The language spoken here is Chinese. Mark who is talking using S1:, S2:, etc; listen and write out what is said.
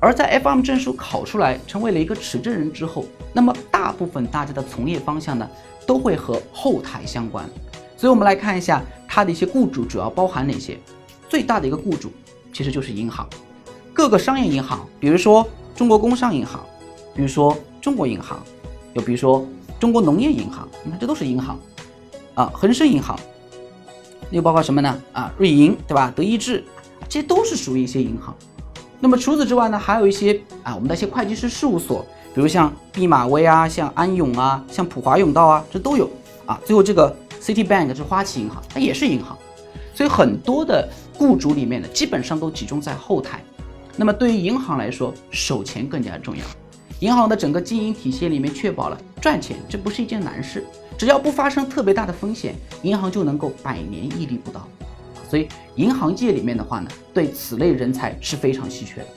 S1: 而在 FM 证书考出来，成为了一个持证人之后，那么大部分大家的从业方向呢，都会和后台相关。所以，我们来看一下它的一些雇主主要包含哪些。最大的一个雇主其实就是银行，各个商业银行，比如说中国工商银行，比如说中国银行，又比如说中国农业银行，你看这都是银行啊，恒生银行，又包括什么呢？啊，瑞银对吧？德意志，这些都是属于一些银行。那么除此之外呢，还有一些啊，我们的一些会计师事务所，比如像毕马威啊，像安永啊，像普华永道啊，这都有啊。最后这个 Citibank 是花旗银行，它也是银行，所以很多的雇主里面呢，基本上都集中在后台。那么对于银行来说，守钱更加重要。银行的整个经营体系里面，确保了赚钱，这不是一件难事。只要不发生特别大的风险，银行就能够百年屹立不倒。所以，银行界里面的话呢，对此类人才是非常稀缺的。